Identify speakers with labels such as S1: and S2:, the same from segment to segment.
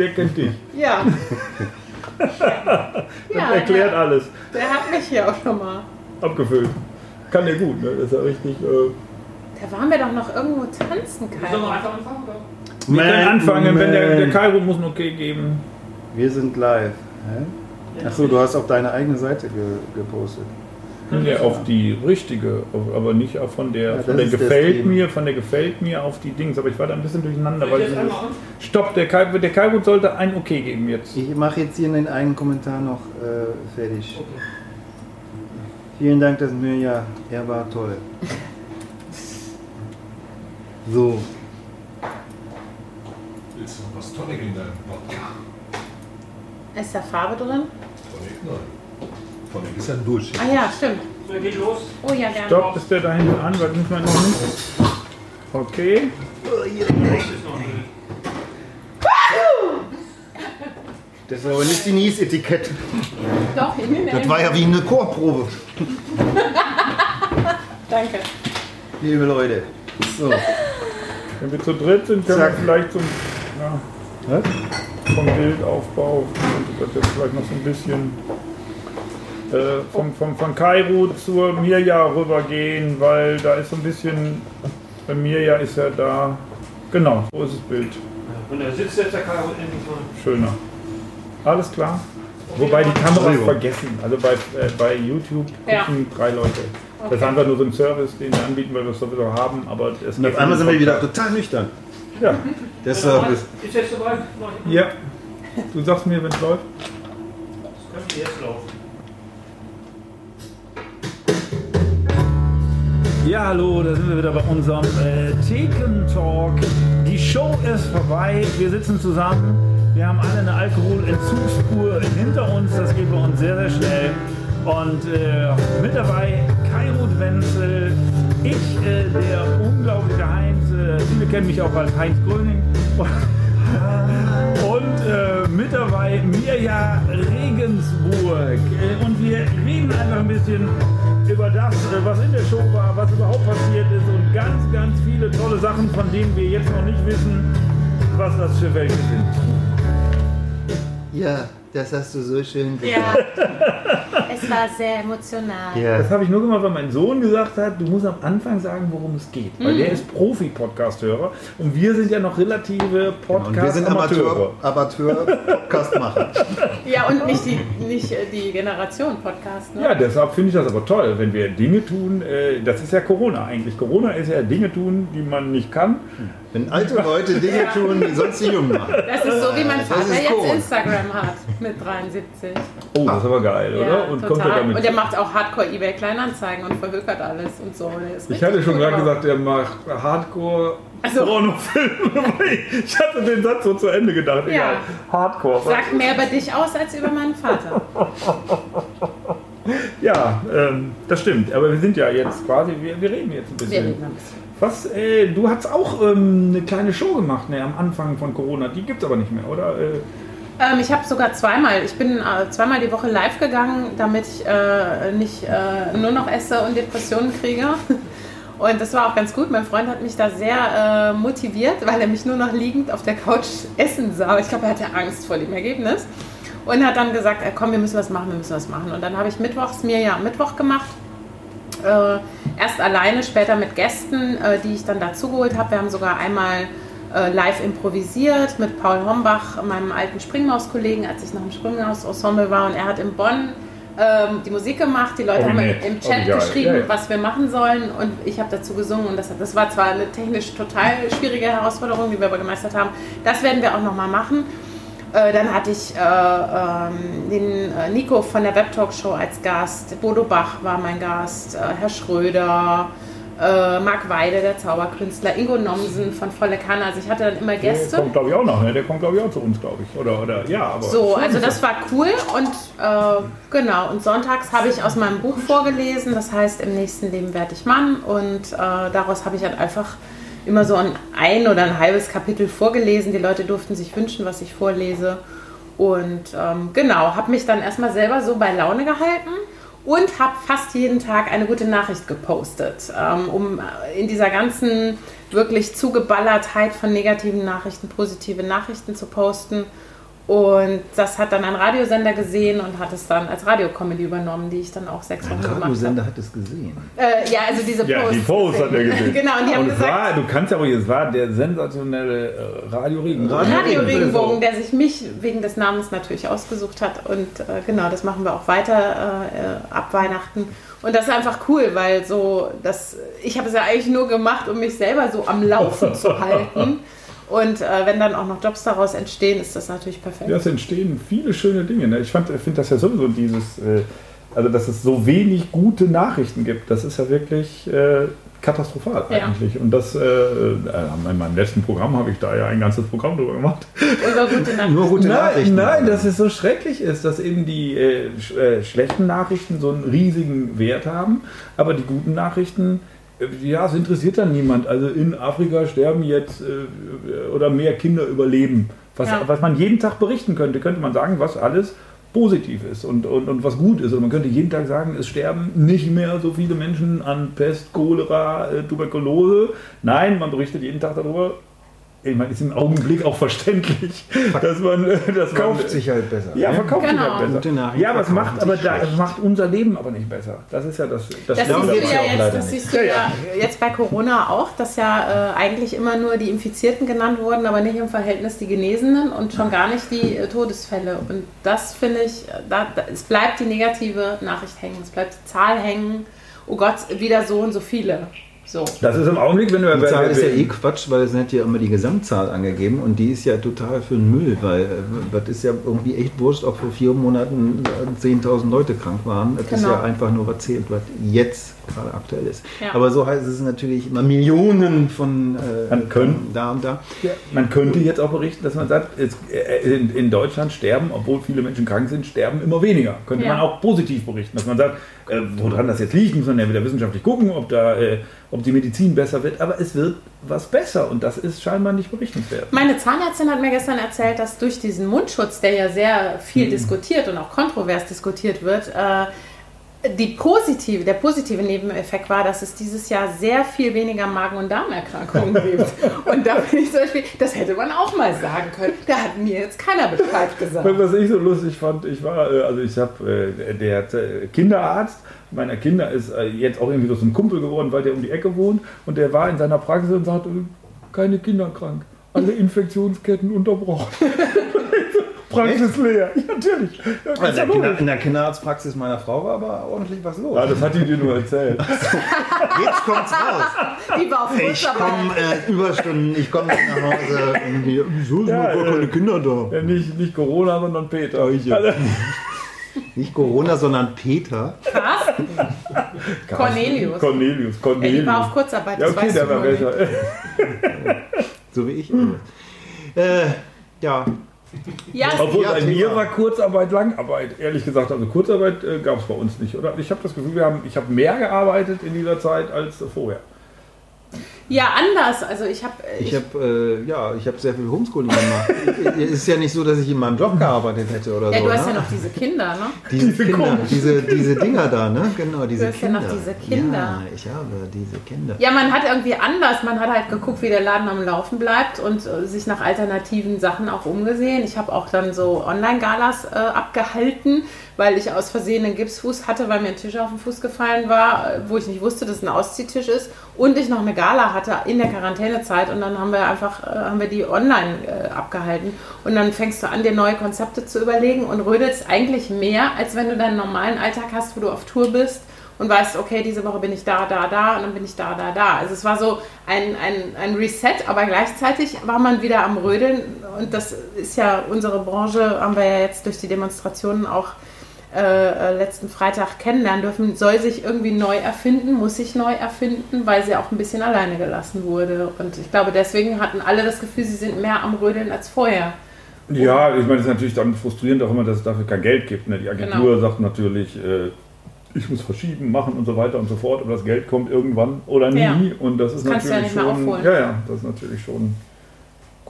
S1: der kennt dich.
S2: Ja.
S1: Das
S2: Ja,
S1: erklärt
S2: der-
S1: alles.
S2: Der hat mich hier auch schon mal.
S1: Abgefüllt. Kann der gut, ne? Das ist ja richtig. Äh,
S2: Da waren wir doch noch irgendwo tanzen,
S3: Sollen wir
S2: Kai.
S3: einfach anfangen? Oder?
S1: wir können anfangen, wenn der, der. Kairo muss ein Okay geben.
S4: Wir sind live. Hä? Achso, du hast auf deine eigene Seite ge gepostet.
S1: Ja, auf die richtige, aber nicht auf von der,
S4: Ja,
S1: von der
S4: ist der
S1: gefällt mir, von der gefällt mir auf die Dings. Aber ich war da ein bisschen durcheinander, weil
S3: ich?
S1: Stopp, der Kairo, der sollte ein Okay geben jetzt.
S4: Ich mache jetzt hier den einen Kommentar noch äh, fertig.
S3: Okay.
S4: Vielen Dank, dass mir ja, er war toll. So,
S5: Willst du noch was Tonic in deinem Podcast?
S2: Ist da Farbe drin?
S5: Tonic? Nein. Ja ein Durchschnitt.
S2: Ah ja, stimmt.
S3: So, geht los.
S2: Oh ja, gerne.
S1: Stopp, ist der da hinten an, weil muss man noch nicht. Okay.
S4: Das ist aber nicht die Nies-Etikett.
S2: Doch, ich nehme
S4: Das war ja wie eine Chorprobe.
S2: Danke.
S4: Liebe Leute. So.
S1: Wenn wir zu dritt sind, können
S4: Zack.
S1: wir vielleicht zum, ja, vom Bildaufbau, das jetzt vielleicht noch so ein bisschen äh, vom, vom, von Kairo zur Mirja rübergehen, weil da ist so ein bisschen, bei Mirja ist ja da, genau, so ist das Bild,
S3: Und da sitzt jetzt der Karo endlich mal.
S1: schöner. Alles klar? Wobei die Kameras vergessen, also bei, äh, bei YouTube
S2: Ja.
S1: gucken drei Leute. Das ist einfach nur so ein Service, den wir anbieten, weil wir es sowieso haben, aber es
S4: Und auf einmal sind wir wieder total nüchtern.
S1: Ja,
S4: Der Service.
S3: Ist jetzt soweit?
S1: Ja. Du sagst mir, wenn es läuft.
S3: Das könnte jetzt laufen.
S1: Ja, hallo, da sind wir wieder bei unserem äh, Theken-Talk. Die Show ist vorbei, wir sitzen zusammen. Wir haben alle eine Alkoholentzugskur hinter uns, das geht bei uns sehr, sehr schnell. Und äh, mit dabei Kai Ruth Wenzel, ich, äh, der unglaubliche Heinz, äh, viele kennen mich auch als Heinz Gröning. Und äh, mit dabei Mirja Regensburg. Äh, und wir reden einfach ein bisschen Show war, was überhaupt passiert ist und ganz, ganz viele tolle Sachen, von denen wir jetzt noch nicht wissen, was das für welche sind.
S4: Ja, das hast du so schön
S2: Ja. es war sehr emotional.
S4: Ja.
S1: Das habe ich nur gemacht, weil mein Sohn gesagt hat, du musst am Anfang sagen, worum es geht. Weil der ist Profi-Podcast-Hörer und wir sind ja noch relative
S4: Und wir sind
S1: Podcast-Amateure.
S4: Amateur, Podcastmacher.
S2: Ja, und nicht die, nicht äh, die Generation-Podcast. Ne?
S1: Ja, deshalb finde ich das aber toll, wenn wir Dinge tun, äh, das ist ja Corona eigentlich. Corona ist ja Dinge tun, die man nicht kann.
S4: Wenn alte Leute Dinge tun, die sonst die Jungen machen.
S2: Das ist so, wie mein Vater jetzt
S4: cool.
S2: Instagram hat mit 73.
S1: Oh, das ist aber geil,
S2: Ja,
S1: oder? Und kommt er damit.
S2: Und der macht auch Hardcore eBay Kleinanzeigen und verhökert alles und so.
S1: Ich hatte schon gerade gesagt, er macht Hardcore
S2: Also-
S1: Pornofilme. ich hatte den Satz so zu Ende gedacht.
S2: Ja.
S1: Egal. Hardcore.
S2: Sagt mehr über dich aus als über meinen Vater.
S1: Ja, ähm, das stimmt. Aber wir sind ja jetzt quasi, wir, wir reden jetzt ein
S2: Wir
S1: bisschen.
S2: reden ein bisschen.
S1: Was, äh, du hast auch ähm, eine kleine Show gemacht ne, am Anfang von Corona. Die gibt es aber nicht mehr, oder? Äh,
S2: Ähm, ich habe sogar zweimal, ich bin äh, zweimal die Woche live gegangen, damit ich äh, nicht äh, nur noch esse und Depressionen kriege. Und das war auch ganz gut. Mein Freund hat mich da sehr äh, motiviert, weil er mich nur noch liegend auf der Couch essen sah. Ich glaube, er hatte Angst vor dem Ergebnis. Und hat dann gesagt, komm, wir müssen was machen, wir müssen was machen. Und dann habe ich mittwochs mir ja Mittwoch gemacht. Äh, erst alleine, später mit Gästen, äh, die ich dann dazugeholt habe. Wir haben sogar einmal äh, live improvisiert mit Paul Hombach, meinem alten Springmaus-Kollegen, als ich noch im Springmaus-Ensemble war. Und er hat in Bonn ähm, die Musik gemacht. Die Leute
S1: Oh,
S2: haben
S1: nett.
S2: im
S1: Oh,
S2: Chat
S1: geil.
S2: geschrieben,
S1: Ja, ja.
S2: was wir machen sollen. Und ich habe dazu gesungen. Und das, das war zwar eine technisch total schwierige Herausforderung, die wir aber gemeistert haben. Das werden wir auch nochmal machen. Äh, dann hatte ich äh, ähm, den äh, Nico von der Webtalk Show als Gast, Bodo Bach war mein Gast, äh, Herr Schröder, äh, Marc Weide, der Zauberkünstler, Ingo Nomsen von Volle Kanne. Also ich hatte dann immer
S1: der
S2: Gäste.
S1: kommt, glaube ich, auch noch. Ne? Der kommt, glaube ich, auch zu uns, glaube ich. Oder, oder, ja, aber.
S2: So, also das war cool und äh, genau. Und sonntags habe ich aus meinem Buch vorgelesen, das heißt Im nächsten Leben werde ich Mann und äh, daraus habe ich halt einfach immer so ein ein oder ein halbes Kapitel vorgelesen. Die Leute durften sich wünschen, was ich vorlese. Und ähm, genau, habe mich dann erstmal selber so bei Laune gehalten und habe fast jeden Tag eine gute Nachricht gepostet, ähm, um in dieser ganzen wirklich Zugeballertheit von negativen Nachrichten positive Nachrichten zu posten. Und das hat dann ein Radiosender gesehen und hat es dann als Radiocomedy übernommen, die ich dann auch sechs
S4: Ein
S2: Wochen gemacht
S4: Radiosender
S2: habe.
S4: hat es gesehen.
S2: Äh, ja, also diese
S1: Ja,
S2: Posts.
S1: die Post hat er gesehen.
S2: genau, und die haben
S1: Und es
S2: gesagt,
S1: war, du kannst ja ruhig, es war der sensationelle äh, Radio Regenbogen.
S2: Radio Regenbogen, der sich mich wegen des Namens natürlich ausgesucht hat. Und äh, genau, das machen wir auch weiter äh, ab Weihnachten. Und das ist einfach cool, weil so, das, ich habe es ja eigentlich nur gemacht, um mich selber so am Laufen zu halten. Und äh, wenn dann auch noch Jobs daraus entstehen, ist das natürlich perfekt.
S1: Ja, es entstehen viele schöne Dinge. Ne? Ich finde das ja sowieso dieses, äh, also dass es so wenig gute Nachrichten gibt, das ist ja wirklich äh, katastrophal
S2: Ja.
S1: eigentlich. Und das, äh, äh, in meinem letzten Programm habe ich da ja ein ganzes Programm drüber gemacht.
S2: Über gute Nachrichten.
S4: Nur gute
S1: nein,
S4: Nachrichten.
S1: nein, dass es so schrecklich ist, dass eben die äh, sch äh, schlechten Nachrichten so einen riesigen Wert haben, aber die guten Nachrichten, ja, es interessiert dann niemand. Also in Afrika sterben jetzt äh, oder mehr Kinder überleben. Was,
S2: Ja.
S1: was man jeden Tag berichten könnte, könnte man sagen, was alles positiv ist und, und, und was gut ist. Und man könnte jeden Tag sagen, es sterben nicht mehr so viele Menschen an Pest, Cholera, äh, Tuberkulose. Nein, man berichtet jeden Tag darüber. Ich meine, ist im Augenblick auch verständlich, dass man, äh, dass man
S4: Kauft sich halt besser.
S1: ja,
S4: ne?
S1: verkauft sich
S2: Genau.
S1: halt besser.
S4: Gute Nachrichten
S1: ja, aber es macht, aber
S4: sich
S1: da, es macht unser Leben aber nicht besser. Das ist ja das.
S2: Das
S1: Schlimme
S2: siehst du ja
S4: ja auch
S2: jetzt,
S4: leider
S2: das
S4: nicht.
S2: siehst du ja jetzt bei Corona auch, dass ja äh, eigentlich immer nur die Infizierten genannt wurden, aber nicht im Verhältnis die Genesenen und schon gar nicht die äh, Todesfälle. Und das finde ich, äh, da, da, es bleibt die negative Nachricht hängen, es bleibt die Zahl hängen. Oh Gott, wieder so und so viele. So.
S1: Das ist im Augenblick, wenn du
S4: Die Zahl ist ja eh Quatsch, weil es hat ja immer die Gesamtzahl angegeben und die ist ja total für den Müll, weil äh, das ist ja irgendwie echt wurscht, ob vor vier Monaten äh, 10.000 Leute krank waren. Das ist
S2: Genau.
S4: ja einfach nur was zählt, was jetzt gerade aktuell ist.
S2: Ja.
S4: Aber so heißt es natürlich immer Millionen von äh,
S1: Man können-
S4: von da und da.
S1: Man könnte jetzt auch berichten, dass man sagt, es, äh, in, in Deutschland sterben, obwohl viele Menschen krank sind, sterben immer weniger. Könnte
S2: Ja.
S1: man auch positiv berichten, dass man sagt, äh, woran das jetzt liegt, muss man ja wieder wissenschaftlich gucken, ob, da, äh, ob die Medizin besser wird. Aber es wird was besser und das ist scheinbar nicht berichtenswert.
S2: Meine Zahnärztin hat mir gestern erzählt, dass durch diesen Mundschutz, der ja sehr viel
S1: Mhm.
S2: diskutiert und auch kontrovers diskutiert wird, äh, die positive, der positive Nebeneffekt war, dass es dieses Jahr sehr viel weniger Magen- und Darmerkrankungen gibt. Und da bin ich zum Beispiel, das hätte man auch mal sagen können. Da hat mir jetzt keiner Bescheid gesagt.
S1: Was ich so lustig fand, ich war, äh, also ich habe, äh, der äh, Kinderarzt meiner Kinder ist jetzt auch irgendwie so ein Kumpel geworden, weil der um die Ecke wohnt und der war in seiner Praxis und sagte, keine Kinder krank, alle Infektionsketten unterbrochen. Praxis leer, ja, natürlich. Ja,
S4: In
S1: ist ja
S4: der, Kinder, in der Kinderarztpraxis meiner Frau war aber ordentlich was los.
S1: ja, das hat die dir nur erzählt.
S4: Jetzt kommt's raus.
S2: Die war auf
S4: Ich
S2: Kurzarbeit.
S4: komme äh, Überstunden, ich komme nicht nach Hause. Irgendwie, wieso sind
S1: Ja,
S4: gar
S1: äh,
S4: keine Kinder da?
S1: Ja, nicht, nicht Corona, sondern Peter.
S4: ja.
S1: Also,
S4: Nicht Corona, sondern Peter.
S2: Carsten. Cornelius.
S1: Cornelius,
S2: Ja,
S1: Cornelius.
S2: die war auf Kurzarbeit,
S1: ja,
S2: das
S1: okay,
S2: weißt
S1: der
S2: du
S1: war besser.
S4: So wie ich. Äh, ja,
S2: Ja,
S1: Obwohl
S4: Ja,
S1: bei
S4: Thema.
S1: mir war Kurzarbeit Langarbeit. Ehrlich gesagt, also Kurzarbeit äh, gab es bei uns nicht, oder? Ich habe das Gefühl, wir haben, ich habe mehr gearbeitet in dieser Zeit als vorher.
S2: Ja, anders. Also ich habe
S4: ich habe äh, ja, ich habe sehr viel Homeschooling gemacht. es ist ja nicht so, dass ich in meinem Job gearbeitet hätte oder
S2: ja,
S4: so.
S2: du hast
S4: ne?
S2: ja noch diese Kinder, ne?
S4: diese,
S1: diese
S4: Kinder, diese, diese Dinger da, ne? Genau, diese
S2: hast ja
S4: Kinder.
S2: noch diese Kinder.
S4: Ja, ich habe diese Kinder.
S2: Ja, man hat irgendwie anders. Man hat halt geguckt, wie der Laden am Laufen bleibt und äh, sich nach alternativen Sachen auch umgesehen. Ich habe auch dann so Online-Galas äh, abgehalten, weil ich aus Versehen einen Gipsfuß hatte, weil mir ein Tisch auf den Fuß gefallen war, äh, wo ich nicht wusste, dass es ein Ausziehtisch ist. Und ich noch eine Gala hatte in der Quarantänezeit und dann haben wir einfach äh, haben wir die online äh, abgehalten. Und dann fängst du an, dir neue Konzepte zu überlegen und rödelst eigentlich mehr, als wenn du deinen normalen Alltag hast, wo du auf Tour bist und weißt, okay, diese Woche bin ich da, da, da und dann bin ich da, da, da. Also es war so ein, ein, ein Reset, aber gleichzeitig war man wieder am Rödeln und das ist ja unsere Branche, haben wir ja jetzt durch die Demonstrationen auch äh, äh, letzten Freitag kennenlernen dürfen, soll sich irgendwie neu erfinden, muss sich neu erfinden, weil sie auch ein bisschen alleine gelassen wurde. Und ich glaube, deswegen hatten alle das Gefühl, sie sind mehr am Rödeln als vorher.
S1: Ja, ich meine, es ist natürlich dann frustrierend auch immer, dass es dafür kein Geld gibt. Ne? Die Agentur
S2: Genau.
S1: sagt natürlich, äh, ich muss verschieben, machen und so weiter und so fort, aber das Geld kommt irgendwann oder nie.
S2: Ja.
S1: Und das ist
S2: Das ja
S1: natürlich
S2: mehr
S1: schon.
S2: aufholen.
S1: Ja, ja, das ist natürlich schon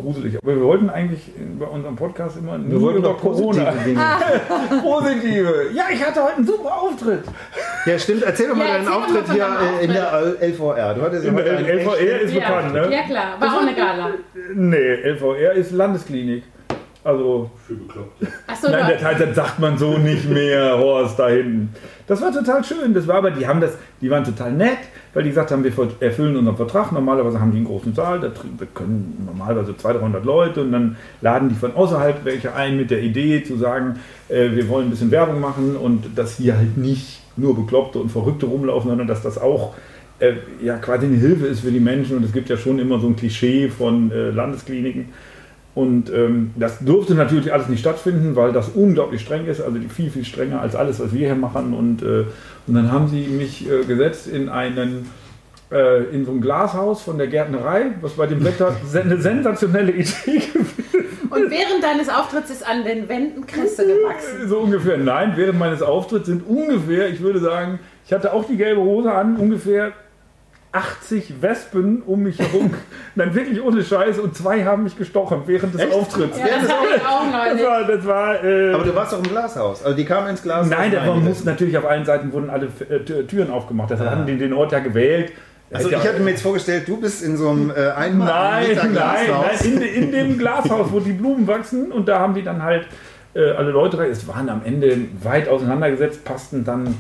S1: gruselig. Aber wir wollten eigentlich bei unserem Podcast immer
S4: Wir
S1: nur
S4: wollten
S1: über
S4: doch positive
S1: Corona.
S4: Dinge.
S1: Positive. Ja, ich hatte heute einen super Auftritt.
S4: Ja, stimmt. Erzähl doch mal
S2: Ja,
S4: deinen Auftritt hier äh, in der LVR. Du hattest ja
S1: In der LVR
S4: echt-
S1: ist bekannt,
S2: ja,
S1: ne?
S2: ja klar, war auch eine Gala.
S1: Nee, LVR ist Landesklinik. Also,
S5: Für Bekloppte.
S2: Achso,
S1: nein, das, das sagt man so nicht mehr, Horst, da hinten. Das war total schön. Das war aber, die haben das, die waren total nett, weil die gesagt haben, wir erfüllen unseren Vertrag. Normalerweise haben die einen großen Saal, da können normalerweise 200, 300 Leute und dann laden die von außerhalb welche ein mit der Idee zu sagen, äh, wir wollen ein bisschen Werbung machen und dass hier halt nicht nur Bekloppte und Verrückte rumlaufen, sondern dass das auch äh, ja quasi eine Hilfe ist für die Menschen und es gibt ja schon immer so ein Klischee von äh, Landeskliniken. Und ähm, das durfte natürlich alles nicht stattfinden, weil das unglaublich streng ist, also viel, viel strenger als alles, was wir hier machen. Und, äh, und dann haben sie mich äh, gesetzt in einen äh, in so ein Glashaus von der Gärtnerei, was bei dem Wetter eine sensationelle Idee
S2: Und während deines Auftritts ist an den Wänden Kresse gewachsen.
S1: So ungefähr, nein, während meines Auftritts sind ungefähr, ich würde sagen, ich hatte auch die gelbe Hose an, ungefähr 80 Wespen um mich herum. Nein, wirklich ohne Scheiß. Und zwei haben mich gestochen während des
S4: Echt?
S1: Auftritts.
S2: Ja, das
S1: Das war, das war äh,
S4: Aber du warst doch im Glashaus. Also die kamen ins Glashaus.
S1: Nein, da mussten natürlich auf allen Seiten wurden alle äh, Tür- Türen aufgemacht. Deshalb
S4: Ah.
S1: hatten die den Ort ja gewählt.
S4: Also ich hatte mir jetzt vorgestellt, du bist in so einem äh, einmal
S1: Nein, nein, nein,
S4: Glashaus.
S1: in, in dem Glashaus, wo die Blumen wachsen und da haben die dann halt äh, alle Leute rein. Es waren am Ende weit auseinandergesetzt, passten dann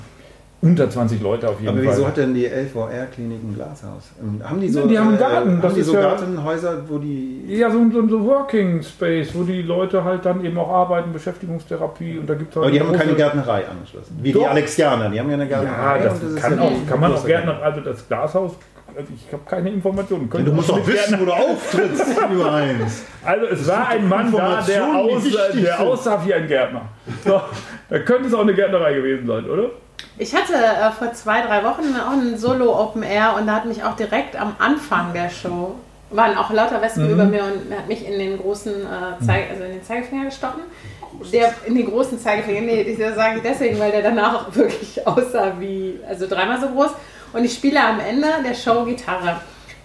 S1: unter 20 Leute auf jeden
S4: Aber
S1: Fall.
S4: wieso hat denn die LVR-Klinik ein Glashaus? Ähm, Haben die so,
S1: Die haben einen Garten,
S4: Äh,
S1: das
S4: haben die so
S1: ja-
S4: Gartenhäuser, wo die...
S1: ja, so, ein- so, so Working Space, wo die Leute halt dann eben auch arbeiten, Beschäftigungstherapie und da gibt es halt
S4: Aber die haben keine Gärtnerei angeschlossen. Wie
S1: Doch.
S4: die Alexianer, die haben ja eine
S1: Ja,
S4: Gärtnerei.
S1: das,
S4: und ist
S1: kann,
S4: ja
S1: auch, kann man auch Gärtner, also das Glashaus, also ich habe keine Informationen.
S4: Ja, Du musst doch wissen, wo du auftrittst, lieber Heinz.
S1: Also es war ein Mann da, der,
S4: Informationen, die
S1: aus,
S4: wichtig
S1: der aussah wie ein Gärtner. So, da könnte es auch eine Gärtnerei gewesen sein, oder?
S2: Ich hatte äh, vor zwei, drei Wochen auch ein Solo Open Air und da hat mich auch direkt am Anfang der Show waren auch lauter Wespen
S1: Mhm.
S2: über mir und hat mich in den großen äh, Zeig also in den Zeigefinger gestochen. Der in den großen Zeigefinger, nee, ich sage ich deswegen, weil der danach auch wirklich aussah wie, also dreimal so groß. Und ich spiele am Ende der Show Gitarre.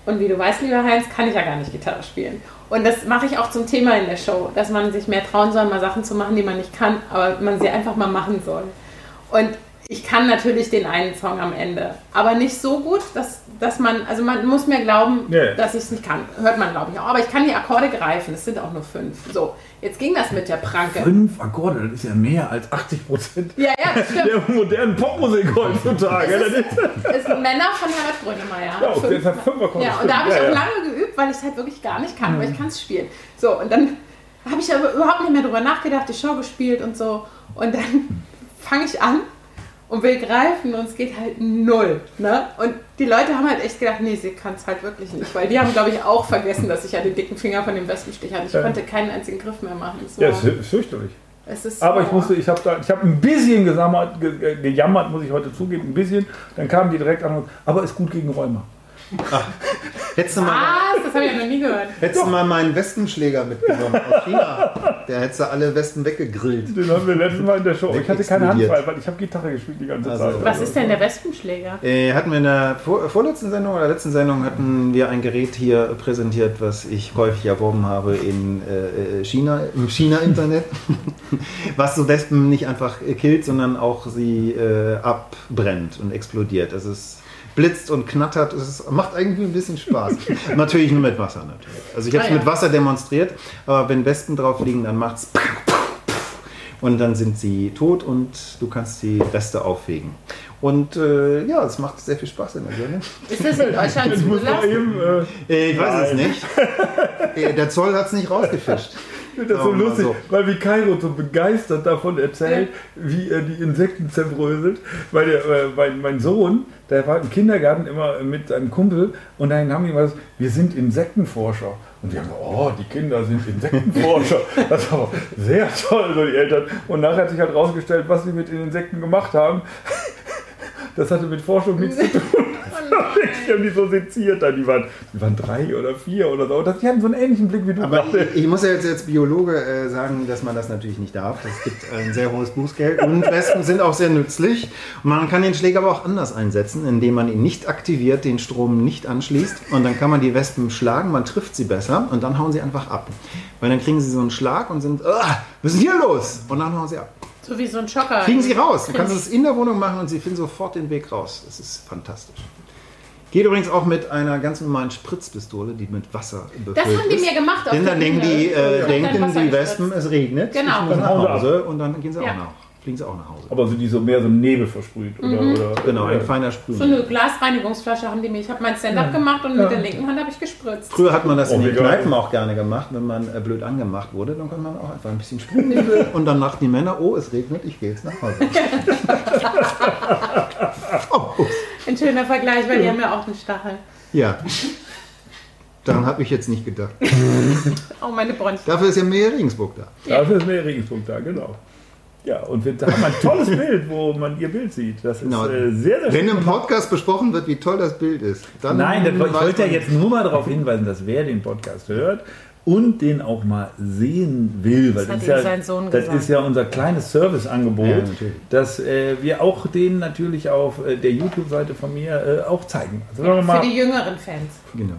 S2: Und wie du weißt, lieber Heinz, kann ich ja gar nicht Gitarre spielen. Und das mache ich auch zum Thema in der Show, dass man sich mehr trauen soll, mal Sachen zu machen, die man nicht kann, aber man sie einfach mal machen soll. Und ich kann natürlich den einen Song am Ende, aber nicht so gut, dass, dass man, also man muss mir glauben,
S1: Ja.
S2: dass ich es nicht kann. Hört man, glaube ich, auch. Aber ich kann die Akkorde greifen, es sind auch nur fünf. So, jetzt ging das mit der Pranke.
S1: Fünf Akkorde, das ist ja mehr als 80 Prozent
S2: Ja, ja, stimmt.
S1: der modernen Popmusik heutzutage. Das ist,
S2: Das sind Männer von Herbert Grönemeyer.
S1: ja, okay,
S2: Fünf.
S1: hat fünf Akkorde.
S2: Ja, und da habe ich
S1: ja,
S2: auch
S1: ja.
S2: lange geübt, weil ich es halt wirklich gar nicht kann, aber ich kann es spielen. So, und dann habe ich aber überhaupt nicht mehr drüber nachgedacht, die Show gespielt und so. Und dann fange ich an und will greifen und es geht halt null. Ne? Und die Leute haben halt echt gedacht, nee, sie kann es halt wirklich nicht. Weil die haben, glaube ich, auch vergessen, dass ich ja den dicken Finger von dem Wespenstich hatte. Ich
S1: Ja.
S2: konnte keinen einzigen Griff mehr machen. Es
S1: Ja, es ist fürchterlich.
S2: es ist
S1: Aber ich musste, ich habe da, ich habe ein bisschen gesammert, ge, ge, gejammert, muss ich heute zugeben, ein bisschen. Dann kamen die direkt an und, aber ist gut gegen Rheuma.
S4: Hättest du mal,
S2: Was? Das habe ich ja noch nie gehört.
S4: hättest du mal meinen Wespenschläger mitgenommen aus China. Der hättest du alle Westen weggegrillt.
S1: Den haben wir letztes Mal in der Show. Ich hatte keine Hand frei, weil ich habe Gitarre gespielt die ganze
S4: Also-
S1: Zeit.
S2: Was ist denn der Wespenschläger?
S4: Äh, hatten wir in der vor, vorletzten Sendung oder letzten Sendung hatten wir ein Gerät hier präsentiert, was ich häufig erworben habe in äh, China, im China-Internet, was so Wespen nicht einfach äh, killt, sondern auch sie äh, abbrennt und explodiert. Also es blitzt und knattert, es macht irgendwie ein bisschen Spaß. natürlich nur mit Wasser natürlich. Also ich habe es
S2: Ah, ja.
S4: mit Wasser demonstriert, aber wenn Wespen drauf liegen, dann macht es und dann sind sie tot und du kannst die Reste aufwägen. Und äh, ja, es macht sehr viel Spaß in der Birne.
S2: Ist das in Deutschland zugelassen?
S1: eben, äh,
S4: ich weiß es
S1: Nein.
S4: nicht. Äh, der Zoll hat es nicht rausgefischt.
S1: Ich finde das so lustig,
S4: so.
S1: weil wie Kairo so begeistert davon erzählt, wie er die Insekten zerbröselt. Weil der, äh, mein, mein Sohn, der war im Kindergarten immer mit seinem Kumpel und dann haben die was, wir sind Insektenforscher. Und die haben gesagt, oh, die Kinder sind Insektenforscher. Das war sehr toll, so die Eltern. Und nachher hat sich halt rausgestellt, was sie mit den Insekten gemacht haben. Das hatte mit Forschung nichts zu tun.
S2: Oh nein.
S1: Die haben die so seziert, dann. Die, waren, die waren drei oder vier oder so. Das, die hatten so einen ähnlichen Blick wie du
S4: Aber ich, ich muss ja jetzt als Biologe äh, sagen, dass man das natürlich nicht darf. Es gibt ein sehr hohes Bußgeld und Wespen sind auch sehr nützlich. Man kann den Schläger aber auch anders einsetzen, indem man ihn nicht aktiviert, den Strom nicht anschließt und dann kann man die Wespen schlagen, man trifft sie besser und dann hauen sie einfach ab. Weil dann kriegen sie so einen Schlag und sind, "Ah, was ist denn hier los? Und dann hauen sie ab.
S2: So wie so ein Schocker.
S4: Kriegen sie raus. Du kannst es in der Wohnung machen und sie finden sofort den Weg raus. Das ist fantastisch. Geht übrigens auch mit einer ganz normalen Spritzpistole, die mit Wasser befüllt
S2: Das haben die
S4: ist.
S2: mir gemacht. auf
S4: Denn dann denken die, äh, denken die. Wespen, es regnet.
S2: Genau.
S4: Ich muss nach Hause und dann gehen sie
S2: Ja.
S4: auch nach. Fliegen sie auch nach Hause.
S1: Aber sind die so mehr so Nebel versprüht? Oder, oder,
S4: Genau, ein feiner
S2: So
S4: Sprüh.
S2: eine Glasreinigungsflasche haben die mir. Ich habe mein Stand-up gemacht und mit der linken Hand habe ich gespritzt.
S4: Früher hat man das
S1: Oh,
S4: in den. Kneipen auch gerne gemacht, wenn man äh, blöd angemacht wurde, dann kann man auch einfach ein bisschen Sprühnebel und dann dachten die Männer, oh, es regnet, ich gehe jetzt nach Hause. oh, ups.
S2: Ein schöner Vergleich, weil die haben ja auch einen Stachel.
S4: Ja. Daran habe ich jetzt nicht gedacht.
S2: Oh, meine Bronchien.
S4: Dafür ist ja mehr Regensburg da.
S1: Dafür ist mehr Regensburg da, genau. Ja, und wir haben ein tolles Bild, wo man ihr Bild sieht. Das ist
S4: Genau.
S1: äh, sehr, sehr
S4: Wenn im Podcast besprochen wird, wie toll das Bild ist, dann
S1: Nein, das, ich wollte ja jetzt nur mal darauf hinweisen, dass wer den Podcast hört und den auch mal sehen will, weil
S2: Das hat
S1: ist ja,
S2: sein Sohn
S1: das ist ja unser kleines Serviceangebot,
S4: Ja,
S1: dass äh, wir auch den natürlich auf äh, der YouTube-Seite von mir äh, auch zeigen. Also wir
S2: Für
S1: mal,
S2: die jüngeren Fans.
S4: Genau.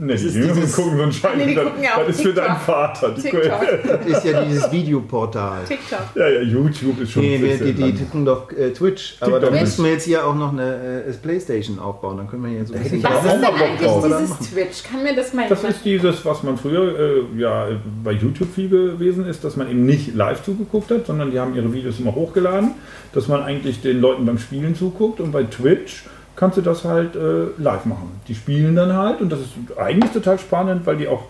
S1: Nee, die
S4: ist
S1: Jüngeren
S4: dieses-
S1: gucken so einen Scheiß.
S2: Nee, die
S1: das,
S2: gucken ja auf
S1: das ist für deinen Vater. Die
S2: TikTok.
S4: Das ist ja dieses Videoportal.
S2: TikTok.
S1: Ja, ja, YouTube ist schon
S4: Nee, wir, die, die tippen doch äh, Twitch, aber
S1: TikTok.
S4: dann müssten wir jetzt hier auch noch eine äh, Playstation aufbauen. Dann können wir hier so ein bisschen
S2: Was
S1: auch
S2: ist denn eigentlich
S1: drauf.
S2: dieses Twitch? Kann mir das mal
S1: Das
S2: jemand...
S1: ist dieses, was man früher äh, ja, bei YouTube viel gewesen ist, dass man eben nicht live zugeguckt hat, sondern die haben ihre Videos immer hochgeladen, dass man eigentlich den Leuten beim Spielen zuguckt und bei Twitch kannst du das halt äh, live machen. Die spielen dann halt und das ist eigentlich total spannend, weil die auch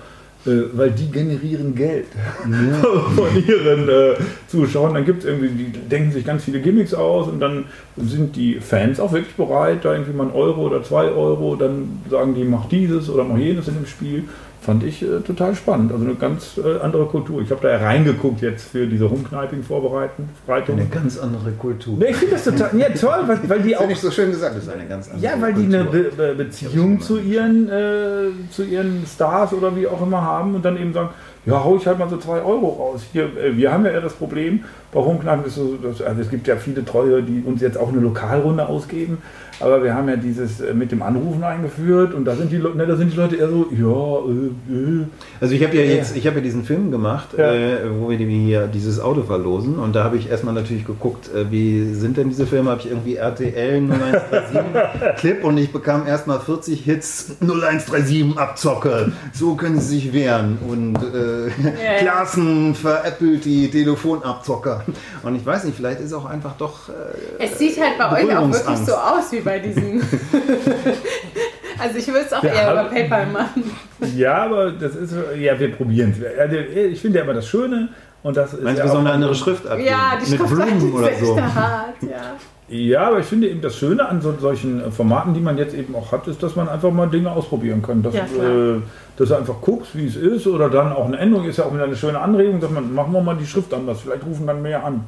S1: äh, weil die generieren Geld von ihren äh, Zuschauern. Dann gibt es irgendwie, die denken sich ganz viele Gimmicks aus und dann sind die Fans auch wirklich bereit, da irgendwie mal einen Euro oder zwei Euro, dann sagen die, mach dieses oder mach jenes in dem Spiel. Fand ich äh, total spannend. Also eine ganz äh, andere Kultur. Ich habe da ja reingeguckt jetzt für diese Homekniping-Vorbereitung.
S4: eine ganz andere Kultur.
S1: Nee, ich finde das total ja, toll, weil, weil die auch
S4: nicht so schön gesagt, das ist eine ganz andere
S1: ja, weil die eine
S4: Kultur.
S1: Be Be Beziehung zu ihren, äh, zu ihren Stars oder wie auch immer haben und dann eben sagen, ja, hau ich halt mal so zwei Euro raus. Hier, äh, wir haben ja eher das Problem, bei Homeknappen ist so, dass, also es gibt ja viele Treue, die uns jetzt auch eine Lokalrunde ausgeben, aber wir haben ja dieses äh, mit dem Anrufen eingeführt und da sind die, Le- ne, da sind die Leute eher so, ja, äh, äh.
S4: Also ich habe ja jetzt, ich habe ja diesen Film gemacht,
S1: Ja.
S4: äh, wo wir hier dieses Auto verlosen und da habe ich erstmal natürlich geguckt, äh, wie sind denn diese Filme? Habe ich irgendwie RTL 0137 Clip und ich bekam erstmal 40 Hits 0137 Abzocke. So können sie sich wehren und äh,
S2: ja.
S4: Klassen veräppelt die Telefonabzocker. Und ich weiß nicht, vielleicht ist auch einfach doch äh,
S2: Es sieht halt bei euch auch wirklich so aus wie bei diesen. also ich würde es auch
S1: Wir
S2: eher über PayPal machen.
S1: ja, aber das ist, ja, wir probieren es. Also, ich finde ja immer das Schöne und das ist
S4: Meinst
S1: ja
S4: du, wir sollen eine andere Schrift abgeben?
S2: Ja, die
S4: Mit
S2: Schriftart
S4: Blumen
S2: ist
S4: oder so.
S2: hart, ja.
S1: Ja, aber ich finde eben das Schöne an so, solchen äh, Formaten, die man jetzt eben auch hat, ist, dass man einfach mal Dinge ausprobieren kann. Dass,
S2: Ja,
S1: äh, dass du einfach guckst, wie es ist oder dann auch eine Änderung ist ja auch wieder eine schöne Anregung, dass man, machen wir mal die Schrift anders, vielleicht rufen dann mehr an.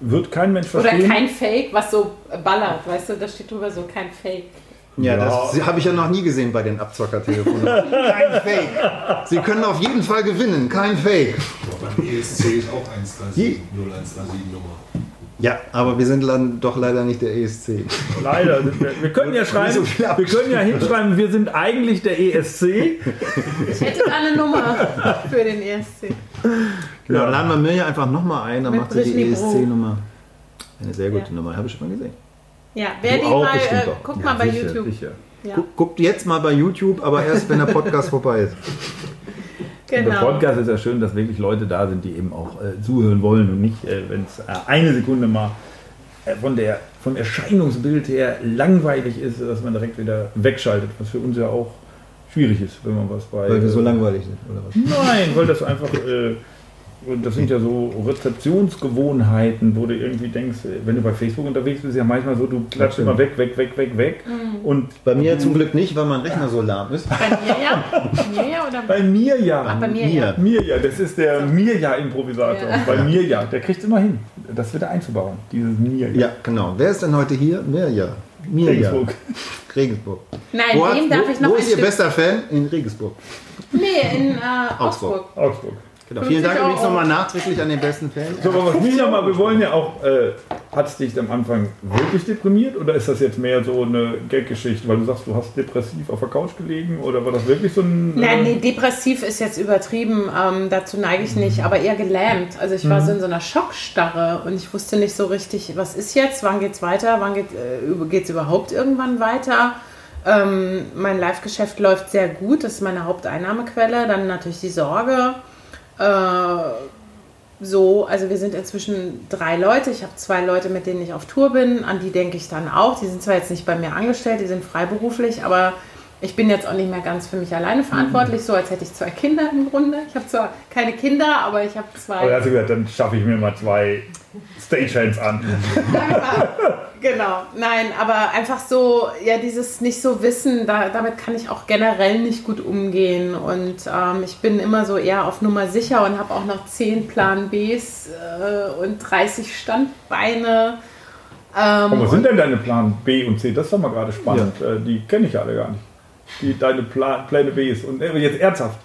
S1: Wird kein Mensch
S2: Oder
S1: verstehen.
S2: kein Fake, was so ballert, weißt du, da steht drüber so kein Fake.
S4: Ja,
S1: Ja.
S4: das habe ich ja noch nie gesehen bei den Abzockertelefonen. kein Fake. Sie können auf jeden Fall gewinnen, kein Fake.
S5: Beim ESC ist auch 137, 0137 Nummer.
S4: Ja, aber wir sind dann doch leider nicht der ESC.
S1: Leider. Wir, wir können ja schreiben,
S4: so
S1: wir können ja hinschreiben, wir sind eigentlich der ESC.
S2: Ich hätte eine Nummer für den ESC.
S4: Genau, dann laden wir Mirja einfach nochmal ein, dann
S2: Mit
S4: macht sie die. ESC-Nummer. Eine sehr gute
S2: Ja.
S4: Nummer, habe ich schon mal gesehen.
S2: Ja, wer
S4: Du
S2: die
S4: auch
S2: mal, äh,
S4: auch.
S2: guck
S1: Ja,
S2: mal bei
S1: sicher,
S2: YouTube.
S1: Sicher.
S2: Ja,
S4: Guck- Guckt jetzt mal bei YouTube, aber erst, wenn der Podcast vorbei ist.
S1: Der
S2: genau.
S1: Podcast ist ja schön, dass wirklich Leute da sind, die eben auch äh, zuhören wollen und nicht, äh, wenn es äh, eine Sekunde mal äh, von der, vom Erscheinungsbild her langweilig ist, dass man direkt wieder wegschaltet, was für uns ja auch schwierig ist, wenn man was bei.
S4: Weil wir so langweilig sind, oder was?
S1: Nein, weil das einfach. Äh, das sind ja so Rezeptionsgewohnheiten, wo du irgendwie denkst, wenn du bei Facebook unterwegs bist, ist ja manchmal so, du klatschst
S4: stimmt.
S1: immer weg, weg, weg, weg, weg. Und
S4: Bei mir zum Glück nicht, weil mein Rechner so lahm ist.
S2: Bei mir ja? Bei mir ja oder
S1: bei mir ja.
S2: Ach, bei mir ja.
S1: Mir ja, das ist der Mirja-Improvisator.
S2: Ja.
S1: Bei mir ja, der kriegt es immer hin, das wieder einzubauen, dieses Mirja.
S4: Ja, genau. Wer ist denn heute hier? Mirja. Mir
S1: Regensburg.
S4: ja. Regensburg.
S2: Nein,
S4: wo hat-
S2: darf
S4: wo,
S2: ich noch
S4: Wo
S2: ein
S4: ist Ihr
S2: Stück-
S4: bester Fan? In Regensburg.
S2: Nee, in äh,
S4: Augsburg.
S2: Augsburg.
S1: Augsburg.
S4: Genau. Vielen
S2: 50
S4: Dank übrigens nochmal nachträglich an den besten Fan.
S1: So, aber was mich nochmal, wir wollen ja auch, äh, hat es dich am Anfang wirklich deprimiert oder ist das jetzt mehr so eine Gag-Geschichte, weil du sagst, du hast depressiv auf der Couch gelegen oder war das wirklich so ein.
S2: Nein,
S1: äh,
S2: nee, depressiv ist jetzt übertrieben, ähm, dazu neige ich nicht, aber eher gelähmt. Also ich war so in so einer Schockstarre und ich wusste nicht so richtig, was ist jetzt, wann geht's weiter, wann geht äh, es überhaupt irgendwann weiter. Ähm, mein Live-Geschäft läuft sehr gut, das ist meine Haupteinnahmequelle. Dann natürlich die Sorge. Äh, so, also wir sind inzwischen drei Leute. Ich habe zwei Leute, mit denen ich auf Tour bin. An die denke ich dann auch. Die sind zwar jetzt nicht bei mir angestellt, die sind freiberuflich, aber ich bin jetzt auch nicht mehr ganz für mich alleine verantwortlich, so als hätte ich zwei Kinder im Grunde. Ich habe zwar keine Kinder, aber ich habe zwei.
S1: Aber hast du gesagt, dann schaffe ich mir mal zwei Stagehands an.
S2: Genau, nein, aber einfach so, ja, dieses nicht so wissen, da, damit kann ich auch generell nicht gut umgehen. Und ähm, ich bin immer so eher auf Nummer sicher und habe auch noch 10 Plan Bs äh, und 30 Standbeine. Ähm,
S1: Aber was sind denn deine Plan B und C? Das ist doch mal gerade spannend. Äh, Die kenne ich alle gar nicht. Die, deine Plan, Pläne Bs. Und äh, jetzt ernsthaft.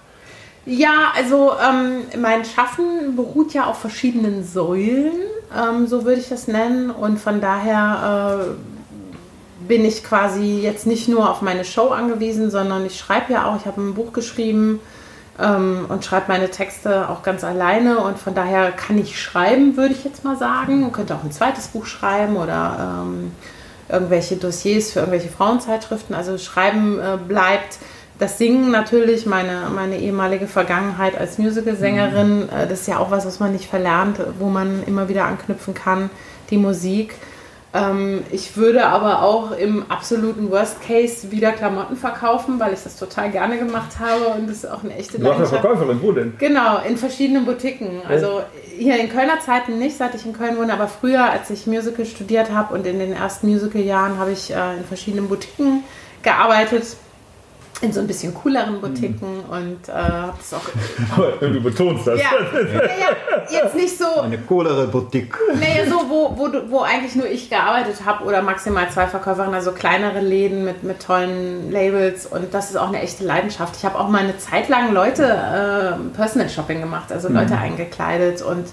S2: Ja, also ähm, mein Schaffen beruht ja auf verschiedenen Säulen, ähm, so würde ich das nennen. Und von daher äh, bin ich quasi jetzt nicht nur auf meine Show angewiesen, sondern ich schreibe ja auch, ich habe ein Buch geschrieben ähm, und schreibe meine Texte auch ganz alleine. Und von daher kann ich schreiben, würde ich jetzt mal sagen. Man könnte auch ein zweites Buch schreiben oder ähm, irgendwelche Dossiers für irgendwelche Frauenzeitschriften. Also Schreiben äh, bleibt. Das Singen natürlich, meine, meine ehemalige Vergangenheit als Musicalsängerin, äh, das ist ja auch was, was man nicht verlernt, wo man immer wieder anknüpfen kann, die Musik. Ähm, ich würde aber auch im absoluten Worst Case wieder Klamotten verkaufen, weil ich das total gerne gemacht habe und das ist auch eine echte
S1: Du
S2: Leidenschaft.
S1: Verkäuferin, wo denn?
S2: Genau, in verschiedenen Boutiquen. Also hier in Kölner Zeiten nicht, seit ich in Köln wohne, aber früher, als ich Musical studiert habe und in den ersten Musical-Jahren habe ich äh, in verschiedenen Boutiquen gearbeitet. In so ein bisschen cooleren Boutiquen und äh, habe das auch.
S1: Du betonst das.
S2: Ja, ja, ja, jetzt nicht so.
S4: Eine coolere Boutique.
S2: Nee, so, wo, wo, du- wo eigentlich nur ich gearbeitet habe oder maximal zwei Verkäuferinnen, also kleinere Läden mit, mit tollen Labels und das ist auch eine echte Leidenschaft. Ich habe auch mal eine Zeit lang Leute äh, Personal Shopping gemacht, also Leute eingekleidet und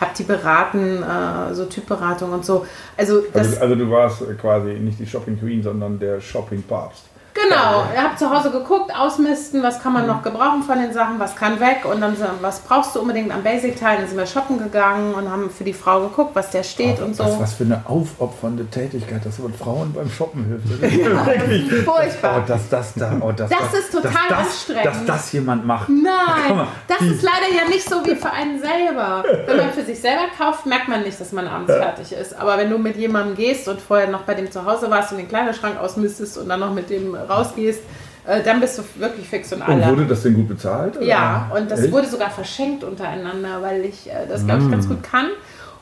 S2: habe die beraten, äh, so Typberatung und so. Also das,
S1: Also, also du warst quasi nicht die Shopping Queen, sondern der Shopping Papst.
S2: Genau, ich habe zu Hause geguckt, ausmisten, was kann man noch gebrauchen von den Sachen, was kann weg und dann was brauchst du unbedingt an Basic-Teilen, dann sind wir shoppen gegangen und haben für die Frau geguckt, was der steht und so.
S1: Was, was für eine aufopfernde Tätigkeit, dass man Frauen beim Shoppen hilft. Das ist wirklich.
S2: Furchtbar.
S1: Oh, dass das da. Oh, dass
S2: Das ist total
S1: das,
S2: anstrengend.
S1: Dass das jemand macht.
S2: Nein,
S1: mal,
S2: das ist leider ja nicht so wie für einen selber. Wenn man für sich selber kauft, merkt man nicht, dass man abends fertig ist. Aber wenn du mit jemandem gehst und vorher noch bei dem zu Hause warst und den Kleiderschrank ausmistest und dann noch mit dem rausgehst, äh, dann bist du wirklich fix und
S1: Und
S2: alle.
S1: wurde das denn gut bezahlt? oder?
S2: Ja, und das
S1: Echt?
S2: wurde sogar verschenkt untereinander, weil ich äh, das, glaube ich, ganz gut kann.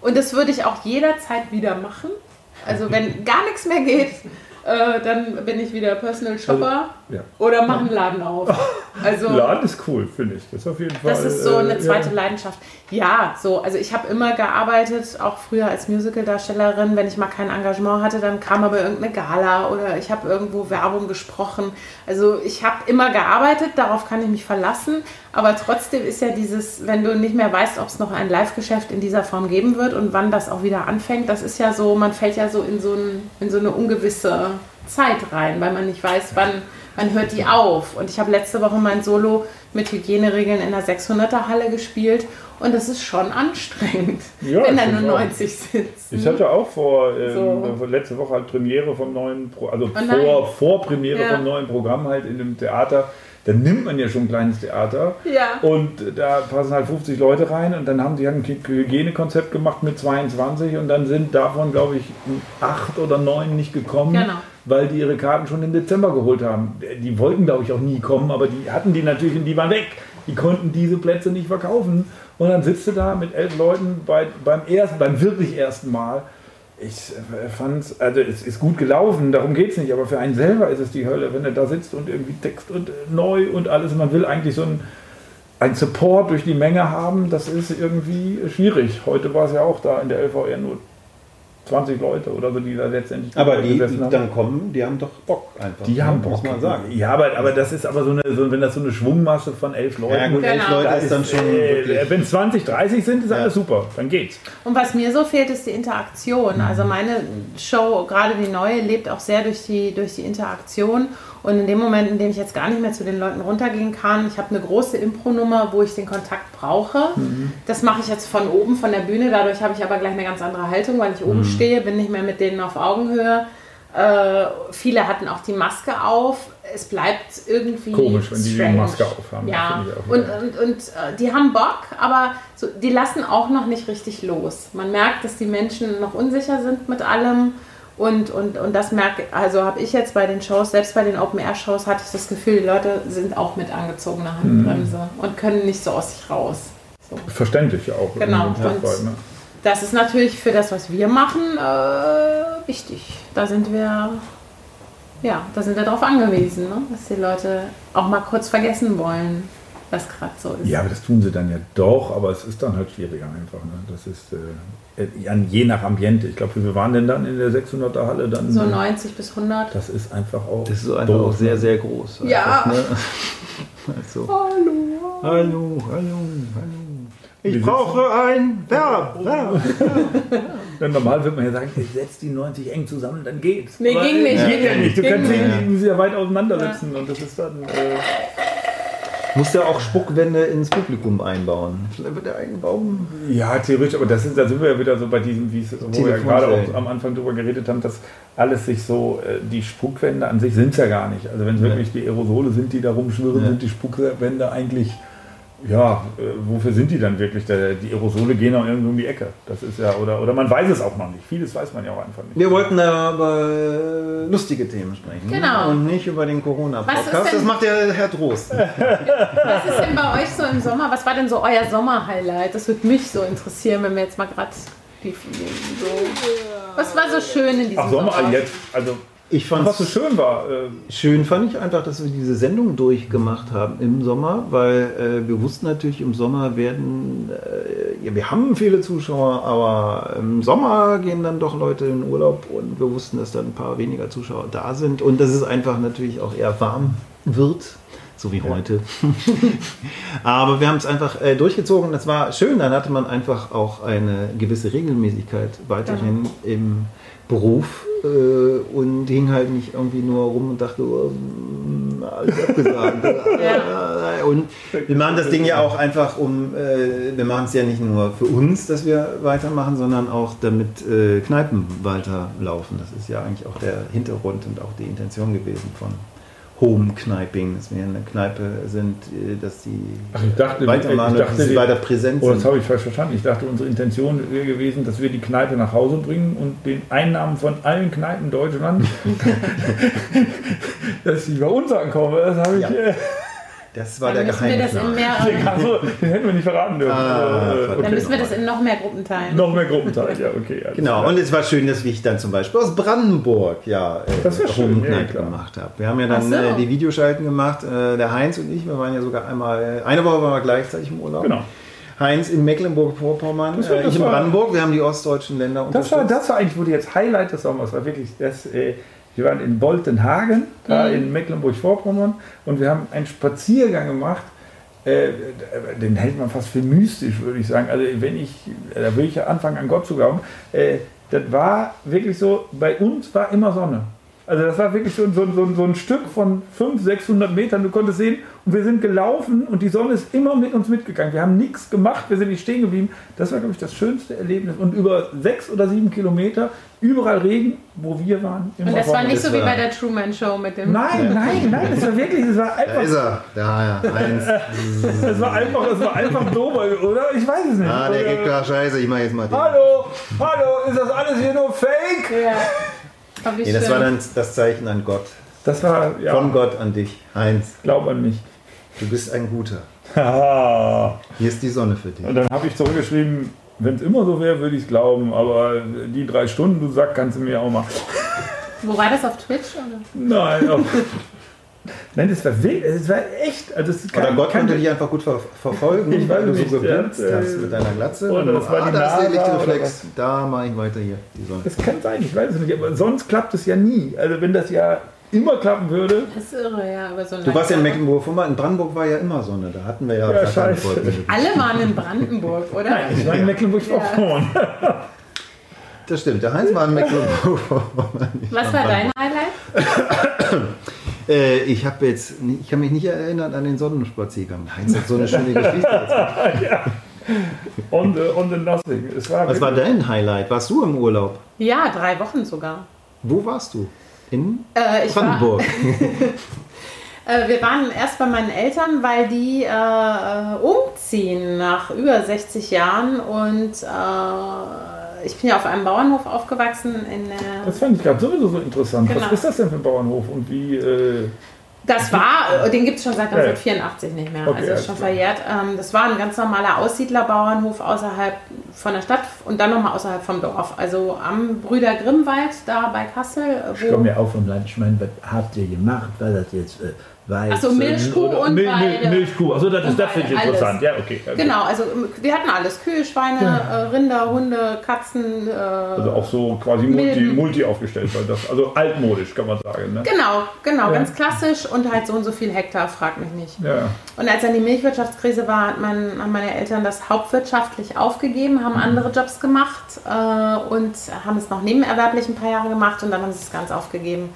S2: Und das würde ich auch jederzeit wieder machen. Also wenn gar nichts mehr geht, äh, dann bin ich wieder Personal Shopper
S1: ja.
S2: oder mache einen Laden auf. Also
S1: Laden ist cool, finde ich. Das ist auf jeden Fall.
S2: das ist so eine
S1: äh,
S2: zweite
S1: ja.
S2: Leidenschaft. Ja, so, also ich habe immer gearbeitet, auch früher als Musicaldarstellerin. Wenn ich mal kein Engagement hatte, dann kam aber irgendeine Gala oder ich habe irgendwo Werbung gesprochen. Also ich habe immer gearbeitet, darauf kann ich mich verlassen. Aber trotzdem ist ja dieses, wenn du nicht mehr weißt, ob es noch ein Live-Geschäft in dieser Form geben wird und wann das auch wieder anfängt, das ist ja so, man fällt ja so in so, ein, in so eine ungewisse Zeit rein, weil man nicht weiß, wann, wann hört die auf. Und ich habe letzte Woche mein Solo mit Hygieneregeln in der 600er Halle gespielt und das ist schon anstrengend,
S1: Ja,
S2: wenn da nur
S1: find's auch.
S2: 90 sitzen.
S1: Ich hatte auch vor, ähm,
S2: So.
S1: letzte Woche halt Premiere vom neuen, Pro also
S2: nein.
S1: vor, vor Premiere
S2: Ja.
S1: vom neuen Programm halt in dem Theater. Dann nimmt man ja schon ein kleines Theater.
S2: Ja.
S1: Und da passen halt 50 Leute rein und dann haben die halt ein Hygienekonzept gemacht mit 22 und dann sind davon, glaube ich, acht oder neun nicht gekommen,
S2: Genau.
S1: Weil die ihre Karten schon im Dezember geholt haben. Die wollten, glaube ich, auch nie kommen, aber die hatten die natürlich und die waren weg. Die konnten diese Plätze nicht verkaufen. Und dann sitzt du da mit elf Leuten bei, beim ersten, beim wirklich ersten Mal. Ich fand es, also es ist gut gelaufen, darum geht es nicht, aber für einen selber ist es die Hölle, wenn er da sitzt und irgendwie Text und äh, neu und alles. Man will eigentlich so ein, ein Support durch die Menge haben, das ist irgendwie schwierig. Heute war es ja auch da in der LVR nur 20 Leute oder so, die da letztendlich
S4: Aber die,
S1: gesessen
S4: die
S1: haben.
S4: dann kommen, die haben doch Bock einfach.
S1: Die
S4: ne?
S1: haben Bock,
S4: muss man sagen.
S1: Ja, aber, aber das ist aber so eine, so, wenn das so eine Schwungmasse von elf Leuten
S4: Ja gut, elf
S2: Genau.
S4: Leute
S1: da
S4: ist dann schon
S1: äh, wenn 20, 30 sind, ist
S4: Ja.
S1: alles super. Dann geht's.
S2: Und was mir so fehlt, ist die Interaktion. Also meine Show, gerade die neue, lebt auch sehr durch die, durch die Interaktion. Und in dem Moment, in dem ich jetzt gar nicht mehr zu den Leuten runtergehen kann, ich habe eine große Impro-Nummer, wo ich den Kontakt brauche. Das mache ich jetzt von oben, von der Bühne. Dadurch habe ich aber gleich eine ganz andere Haltung, weil ich oben stehe, bin nicht mehr mit denen auf Augenhöhe. Äh, viele hatten auch die Maske auf. Es bleibt irgendwie
S1: Komisch, wenn die die
S2: strange.
S1: Maske aufhaben.
S2: Ja, und, und, und äh, die haben Bock, aber so, die lassen auch noch nicht richtig los. Man merkt, dass die Menschen noch unsicher sind mit allem. Und, und, und das merke, also habe ich jetzt bei den Shows, selbst bei den Open-Air-Shows, hatte ich das Gefühl, die Leute sind auch mit angezogener Handbremse und können nicht so aus sich raus. So.
S1: Verständlich ja auch.
S2: Genau.
S1: weit, ne?
S2: Das ist natürlich für das, was wir machen, äh, wichtig. Da sind wir, ja, da sind wir darauf angewiesen, ne? dass die Leute auch mal kurz vergessen wollen, was gerade so ist.
S1: Ja, aber das tun sie dann ja doch, aber es ist dann halt schwieriger einfach. Ne? Das ist äh, an- je nach Ambiente. Ich glaube, wir waren denn dann in der 600er Halle? Dann,
S2: So 90 bis 100.
S1: Das ist einfach auch.
S4: Das ist so einfach
S1: doof,
S4: auch sehr,
S1: ne?
S4: sehr groß.
S2: Ja.
S4: Einfach, ne? also,
S2: Hallo.
S4: hallo, hallo, hallo. Ich
S1: Wir
S4: brauche ein Verb. Verb.
S1: Denn normal würde man ja sagen, setzt die 90 eng zusammen, dann geht's.
S2: Nee,
S1: Aber,
S2: ging nicht.
S1: Geht ja nicht. Du
S2: Ging
S1: kannst sie, müssen ja weit auseinandersetzen und das ist dann. Äh,
S4: Muss ja auch Spuckwände ins Publikum einbauen. Vielleicht wird er einbauen.
S1: ja, theoretisch, aber das ist, da sind wir ja wieder so bei diesem, wie es, wo wir ja gerade auch am Anfang drüber geredet haben, dass alles sich so, äh, die Spuckwände an sich sind es ja gar nicht. Also wenn es wirklich die Aerosole sind, die da rumschwirren,
S4: Ja.
S1: sind die Spuckwände eigentlich, ja, äh, wofür sind die dann wirklich? Der, die Aerosole gehen auch irgendwo um die Ecke. Das ist ja, oder, oder man weiß es auch noch nicht. Vieles weiß man ja auch einfach nicht.
S4: Wir wollten da über äh, lustige Themen sprechen.
S2: Genau.
S4: Und nicht über den Corona-Podcast. Das macht der Herr Trost.
S2: Was ist denn bei euch so im Sommer? Was war denn so euer Sommerhighlight? Das würde mich so interessieren, wenn wir jetzt mal gerade die so. Was war so schön in diesem
S1: Ach, Sommer,
S2: Sommer?
S1: jetzt, also,
S4: Ich fand
S1: was so schön war, äh,
S4: Schön fand ich einfach, dass wir diese Sendung durchgemacht haben im Sommer, weil äh, wir wussten natürlich, im Sommer werden, äh, ja, wir haben viele Zuschauer, aber im Sommer gehen dann doch Leute in Urlaub und wir wussten, dass dann ein paar weniger Zuschauer da sind und dass es einfach natürlich auch eher warm wird. So wie heute. Aber wir haben es einfach äh, durchgezogen. Das war schön. Dann hatte man einfach auch eine gewisse Regelmäßigkeit weiterhin im Beruf und hing halt nicht irgendwie nur rum und dachte, oh, mm, alles abgesagt. Und wir machen das Ding ja auch einfach um, äh, wir machen es ja nicht nur für uns, dass wir weitermachen, sondern auch damit äh, Kneipen weiterlaufen. Das ist ja eigentlich auch der Hintergrund und auch die Intention gewesen von Home-Kniping, dass wir eine Kneipe sind, äh, dass die
S1: Ach, ich dachte,
S4: weitermachen,
S1: ich dachte,
S4: dass sie weiter präsent
S1: Oh, das
S4: sind.
S1: habe ich falsch verstanden. Ich dachte, unsere Intention wäre gewesen, dass wir die Kneipe nach Hause bringen und den Einnahmen von allen Kneipen Deutschlands, dass die bei uns ankommen. Das habe ich.
S4: Ja. Das war
S2: Dann
S4: der
S2: müssen wir das in mehr,
S1: also, den hätten wir nicht verraten dürfen.
S4: Ah,
S1: Äh,
S4: verdammt.
S2: dann müssen wir das in noch mehr Gruppen teilen.
S1: Noch mehr Gruppenteil, ja, okay.
S4: Genau,
S1: klar.
S4: und es war schön, dass ich dann zum Beispiel aus Brandenburg ja äh,
S1: Das war schön, ja,
S4: gemacht habe. Wir haben ja dann
S2: so.
S4: äh, die Videoschalten gemacht, äh, der Heinz und ich, wir waren ja sogar einmal, äh, eine Woche waren wir gleichzeitig im Urlaub.
S1: Genau.
S4: Heinz in Mecklenburg-Vorpommern,
S1: Das war-
S4: äh,
S1: das
S4: ich in Brandenburg, wir haben die ostdeutschen Länder
S1: Das war,
S4: unterstützt.
S1: das war eigentlich, wurde jetzt Highlight des Sommers, war wirklich das. Äh, wir waren in Boltenhagen, da
S2: Mhm.
S1: in Mecklenburg-Vorpommern, und wir haben einen Spaziergang gemacht. Äh, den hält man fast für mystisch, würde ich sagen. Also, wenn ich, da würde ich ja anfangen, an Gott zu glauben. Äh, das war wirklich so, bei uns war immer Sonne. Also das war wirklich so, so, so, so ein Stück von 500, 600 Metern. Du konntest sehen, und wir sind gelaufen und die Sonne ist immer mit uns mitgegangen. Wir haben nichts gemacht, wir sind nicht stehen geblieben. Das war, glaube ich, das schönste Erlebnis. Und über sechs oder sieben Kilometer, überall Regen, wo wir waren. immer
S2: Und das war nicht so wie bei der Truman Show mit dem.
S1: Nein, nein, nein, das war wirklich, das war
S4: Da ist
S1: einfach,
S4: er, da ja, Heinz.
S1: das war einfach, das war einfach doof, oder? Ich weiß es nicht.
S4: ah, der gibt gar Scheiße, ich mach jetzt mal den.
S1: Hallo, hallo, ist das alles hier nur Fake?
S2: Ja.
S4: Nee, das war dann das Zeichen an Gott.
S1: Das war, ja,
S4: Von Gott an dich. Heinz,
S1: glaub an mich.
S4: du bist ein Guter. Hier ist die Sonne für dich.
S1: Und dann habe ich zurückgeschrieben, wenn es immer so wäre, würde ich es glauben, aber die drei Stunden, du Sack, kannst du mir auch mal.
S2: Wo war das auf Twitch? Oder?
S1: Nein, auf, Nein, das war wild, das war echt. Also das
S4: Oder
S1: kann-
S4: Gott
S1: kann-
S4: konnte dich einfach gut ver verfolgen,
S1: Ich
S4: weil du so geblitzt
S1: ja,
S4: hast mit deiner Glatze.
S1: oder
S4: Und
S1: das war die
S4: da ist der Lichtreflex. Da mache ich weiter hier. Die Sonne.
S1: Das kann sein, ich weiß es nicht, aber sonst klappt es ja nie. Also wenn das ja immer klappen würde,
S2: Das ist irre, ja, über so
S4: Du warst ja in
S2: Leiter.
S4: Mecklenburg-Vorpommern, in Brandenburg war ja immer Sonne. Da hatten wir ja,
S1: Ja.
S2: Alle waren in Brandenburg, oder?
S1: nein, ich war in Mecklenburg-Vorpommern.
S4: Das stimmt, der Heinz war in Mecklenburg-Vorpommern.
S2: Was war dein Highlight?
S4: Äh, ich habe jetzt, nicht- ich kann mich nicht erinnern an den Sonnenspaziergang. Heinz hat so eine schöne Geschichte. Jetzt.
S1: On the, on the nothing. Es war
S4: Was war dein Highlight? Warst du im Urlaub?
S2: Ja, drei Wochen sogar.
S4: Wo warst du? In
S2: Äh, ich war,
S4: Brandenburg.
S2: äh, wir waren erst bei meinen Eltern, weil die äh, umziehen nach über 60 Jahren und äh, ich bin ja auf einem Bauernhof aufgewachsen in der
S1: Das fand ich gerade sowieso so interessant.
S2: Genau.
S1: Was ist das denn für ein Bauernhof und wie. Äh,
S2: Das war, äh, den gibt es schon seit
S1: Ja.
S2: 1984 nicht mehr,
S1: Okay,
S2: also ist schon verjährt. Ähm, das war ein ganz normaler Aussiedlerbauernhof außerhalb von der Stadt und dann nochmal außerhalb vom Dorf. Also am Brüder Grimmwald, da bei Kassel. äh,
S6: Ich komme ja auch vom Land. Ich meine, was habt ihr gemacht? War das jetzt äh, Weizen?
S2: Ach so, Milchkuh und
S1: Mil Mil. Milchkuh. Also das, ist, das finde ich
S2: Weide, alles.
S1: interessant. Ja, okay. okay.
S2: Genau, also ähm, wir hatten alles. Kühe, Schweine, äh, Rinder, Hunde, Katzen. Äh,
S1: Also auch so quasi multi, multi aufgestellt, das, also altmodisch kann man sagen. Ne?
S2: Genau, genau,
S1: Ja.
S2: ganz klassisch und halt so und so viel Hektar, frag mich nicht.
S1: Ja.
S2: Und als dann die Milchwirtschaftskrise war, hat mein, haben meine Eltern das hauptwirtschaftlich aufgegeben, haben andere Jobs gemacht äh, und haben es noch nebenerwerblich ein paar Jahre gemacht und dann haben sie es ganz aufgegeben.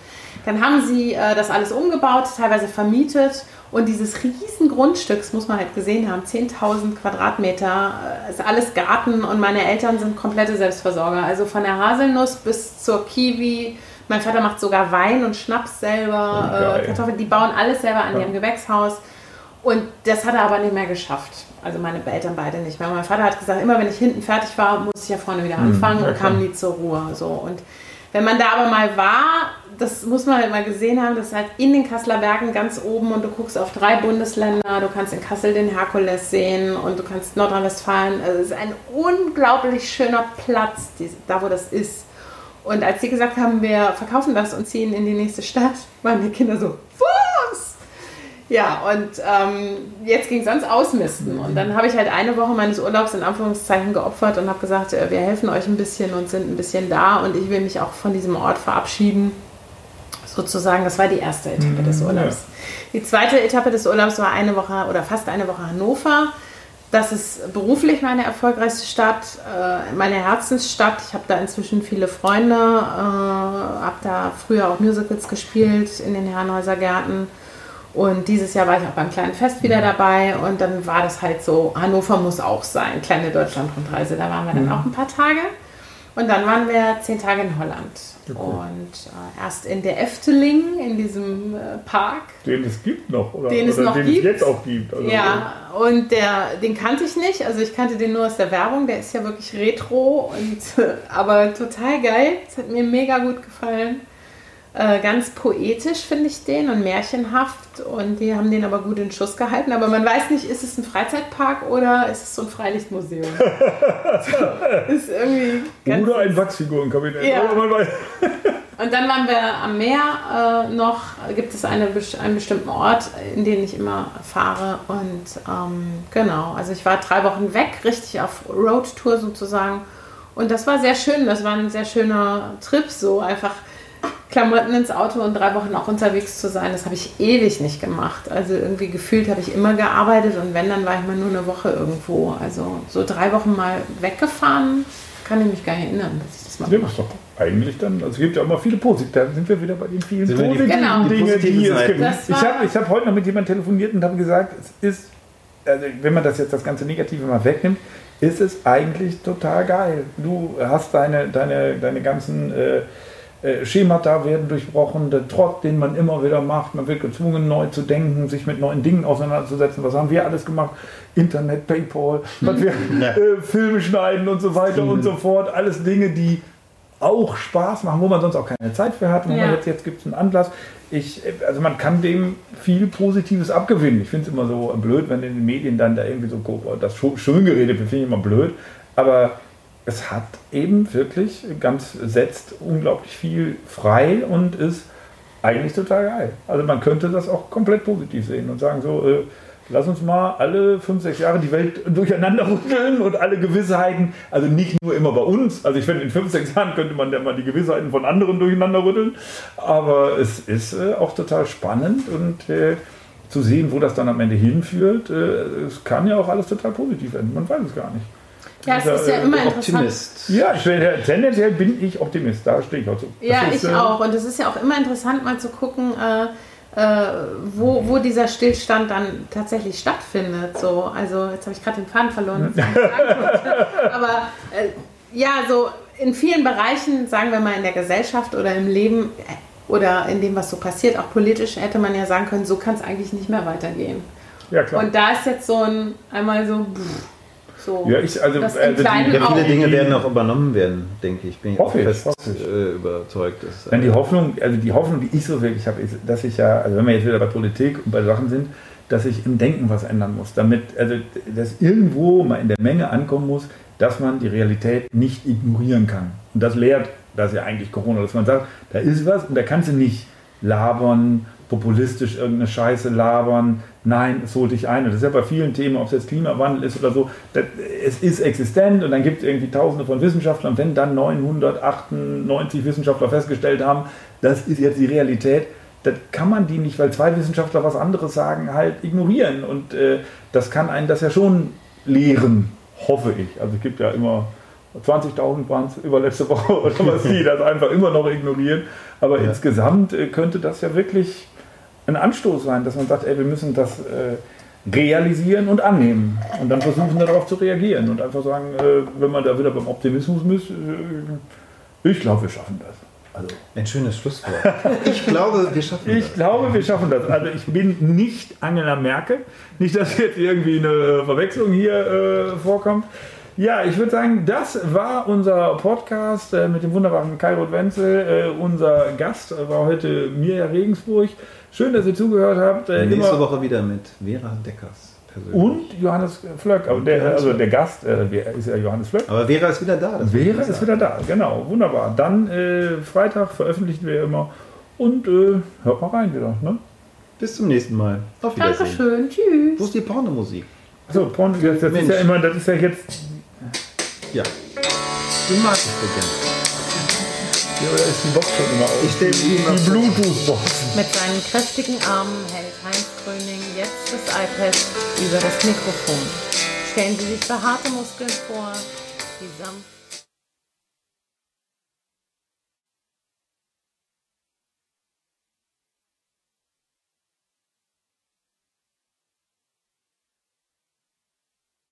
S2: Dann haben sie äh, das alles umgebaut, teilweise vermietet und dieses riesen Grundstücks, muss man halt gesehen haben, 10.000 Quadratmeter, äh, ist alles Garten und meine Eltern sind komplette Selbstversorger. Also von der Haselnuss bis zur Kiwi. Mein Vater macht sogar Wein und Schnaps selber,
S1: Oh,
S2: äh, Kartoffeln, die bauen alles selber an
S1: Ja.
S2: ihrem Gewächshaus. Und das hat er aber nicht mehr geschafft. Also meine Eltern beide nicht mehr. Mein Vater hat gesagt, immer wenn ich hinten fertig war, muss ich ja vorne wieder anfangen
S1: Hm, ja,
S2: und kam nie zur Ruhe. So. Und wenn man da aber mal war, das muss man halt mal gesehen haben, das ist halt in den Kasseler Bergen ganz oben und du guckst auf drei Bundesländer, du kannst in Kassel den Herkules sehen und du kannst Nordrhein-Westfalen. Also es ist ein unglaublich schöner Platz, die, da wo das ist. Und als sie gesagt haben, wir verkaufen das und ziehen in die nächste Stadt, waren die Kinder so, was? Ja, und ähm, jetzt ging es ans Ausmisten. Und dann habe ich halt eine Woche meines Urlaubs in Anführungszeichen geopfert und habe gesagt, äh, wir helfen euch ein bisschen und sind ein bisschen da und ich will mich auch von diesem Ort verabschieden. Sozusagen, das war die erste Etappe des Urlaubs. Die zweite Etappe des Urlaubs war eine Woche oder fast eine Woche Hannover. Das ist beruflich meine erfolgreichste Stadt, äh, meine Herzensstadt. Ich habe da inzwischen viele Freunde, äh, habe da früher auch Musicals gespielt in den Herrenhäuser Gärten. Und dieses Jahr war ich auch beim kleinen Fest wieder dabei und dann war das halt so, Hannover muss auch sein, kleine Deutschlandrundreise. Da waren wir dann auch ein paar Tage. Und dann waren wir zehn Tage in Holland. Und äh, erst in der Efteling, in diesem äh, Park.
S1: Den es gibt noch, oder?
S2: Den es
S1: oder
S2: noch
S1: den
S2: gibt.
S1: es jetzt auch gibt. Also,
S2: Ja, und der, den kannte ich nicht. Also ich kannte den nur aus der Werbung. Der ist ja wirklich retro und aber total geil. Es hat mir mega gut gefallen. Äh, ganz poetisch finde ich den und märchenhaft und die haben den aber gut in Schuss gehalten. Aber man weiß nicht, ist es ein Freizeitpark oder ist es so ein Freilichtmuseum? so, ist irgendwie
S1: Oder ein Wachsfigurenkabinett.
S2: Ja. Und dann waren wir am Meer äh, noch, gibt es eine, einen bestimmten Ort, in den ich immer fahre. Und ähm, genau, also ich war drei Wochen weg, richtig auf Roadtour sozusagen. Und das war sehr schön, das war ein sehr schöner Trip, so einfach Klamotten ins Auto und drei Wochen auch unterwegs zu sein. Das habe ich ewig nicht gemacht. Also irgendwie gefühlt habe ich immer gearbeitet und wenn, dann war ich mal nur eine Woche irgendwo. Also so drei Wochen mal weggefahren, kann ich mich gar nicht erinnern, dass ich das mal
S1: Ja,
S2: gemacht
S1: doch eigentlich dann, also es gibt ja auch mal viele positive, da sind wir wieder bei den vielen positiven
S2: Genau.
S1: Dingen,
S4: die positiven
S1: die es gibt. Ich habe ich hab heute noch mit jemandem telefoniert und habe gesagt, es ist, also wenn man das jetzt das ganze Negative mal wegnimmt, ist es eigentlich total geil. Du hast deine, deine, deine ganzen äh, Schemata werden durchbrochen, der Trott, den man immer wieder macht, man wird gezwungen, neu zu denken, sich mit neuen Dingen auseinanderzusetzen. Was haben wir alles gemacht? Internet, Paypal, was wir, äh, Filme schneiden und so weiter und so fort. Alles Dinge, die auch Spaß machen, wo man sonst auch keine Zeit für hat. Wo
S2: Ja.
S1: man jetzt, jetzt gibt es einen Anlass. Ich, also man kann dem viel Positives abgewinnen. Ich finde es immer so blöd, wenn in den Medien dann da irgendwie so das schön geredet wird, finde ich immer blöd. Aber es hat eben wirklich ganz, setzt unglaublich viel frei und ist eigentlich total geil. Also man könnte das auch komplett positiv sehen und sagen so, äh, lass uns mal alle fünf, sechs Jahre die Welt durcheinander rütteln und alle Gewissheiten, also nicht nur immer bei uns, also ich finde in fünf, sechs Jahren könnte man ja mal die Gewissheiten von anderen durcheinander rütteln, aber es ist äh, auch total spannend und äh, zu sehen, wo das dann am Ende hinführt, äh, es kann ja auch alles total positiv enden, man weiß es gar nicht.
S2: Ja, es ist ja
S1: äh,
S2: immer interessant.
S4: Optimist.
S1: Ja, ich bin, tendenziell bin ich Optimist, da stehe ich auch zu.
S2: Ja,
S1: ist,
S2: ich
S1: äh,
S2: auch. Und es ist ja auch immer interessant, mal zu gucken, äh, äh, wo, wo dieser Stillstand dann tatsächlich stattfindet. So, also jetzt habe ich gerade den Faden verloren. Aber äh, ja, so in vielen Bereichen, sagen wir mal in der Gesellschaft oder im Leben oder in dem, was so passiert, auch politisch, hätte man ja sagen können, so kann es eigentlich nicht mehr weitergehen.
S1: Ja, klar.
S2: Und da ist jetzt so ein einmal so, pff, so
S1: Ja, ich- also, also die-
S2: kleinen
S4: Ja, viele. Dinge werden auch übernommen werden, denke ich. Bin ich auch
S1: Hoffe ich,
S4: fest
S1: hoffe ich.
S4: äh, überzeugt. Dass,
S1: Dann die Hoffnung, also die Hoffnung, die ich so wirklich habe, ist, dass ich ja, also wenn wir jetzt wieder bei Politik und bei Sachen sind, dass ich im Denken was ändern muss, damit, also dass irgendwo mal in der Menge ankommen muss, dass man die Realität nicht ignorieren kann. Und das lehrt das ja eigentlich Corona, dass man sagt, da ist was und da kannst du nicht labern, populistisch irgendeine Scheiße labern, nein, es holt dich ein. Und das ist ja bei vielen Themen, ob es jetzt Klimawandel ist oder so, das, es ist existent und dann gibt es irgendwie tausende von Wissenschaftlern. Wenn dann 998 Wissenschaftler festgestellt haben, das ist jetzt die Realität, das kann man die nicht, weil zwei Wissenschaftler was anderes sagen, halt ignorieren. Und äh, das kann einen das ja schon lehren, hoffe ich. Also es gibt ja immer 20.000 waren es überletzte Woche oder was die das einfach immer noch ignorieren. Aber
S4: Ja.
S1: insgesamt äh, könnte das ja wirklich ein Anstoß sein, dass man sagt, ey, wir müssen das äh, realisieren und annehmen. Und dann versuchen darauf zu reagieren und einfach sagen, äh, wenn man da wieder beim Optimismus ist, äh, ich glaube, wir schaffen das. Also,
S4: Ein schönes Schlusswort. Ich glaube, wir schaffen
S1: ich
S4: das.
S1: glaube, wir schaffen das. Also ich bin nicht Angela Merkel. Nicht, dass jetzt irgendwie eine Verwechslung hier äh, vorkommt. Ja, ich würde sagen, das war unser Podcast äh, mit dem wunderbaren Kairot Wenzel. Äh, unser Gast war heute Mirja Regensburg. Schön, dass ihr zugehört habt. Äh,
S4: Nächste
S1: immer-
S4: Woche wieder mit Vera Deckers. persönlich.
S1: und Johannes Flöck. Aber der,
S4: Johannes
S1: also der Gast äh, wer ist ja Johannes Flöck.
S4: Aber Vera ist wieder da. das
S1: Vera ist wieder da, genau, wunderbar. Dann äh, Freitag veröffentlichen wir immer und äh, hört mal rein wieder. Ne?
S4: Bis zum nächsten Mal. Auf Wiedersehen.
S2: Dankeschön, tschüss.
S4: Wo ist die Pornomusik?
S1: Achso, Porn, das, das ist ja immer, das ist ja jetzt.
S4: Ja. Die mag ich so gerne.
S1: Ja, oder ist die Box schon immer aus?
S4: Ich stell die
S1: die. Bluetooth-Box.
S2: Mit seinen kräftigen Armen hält Heinz Gröning jetzt das iPad über das Mikrofon. Stellen Sie sich behaarte Muskeln vor, die sanft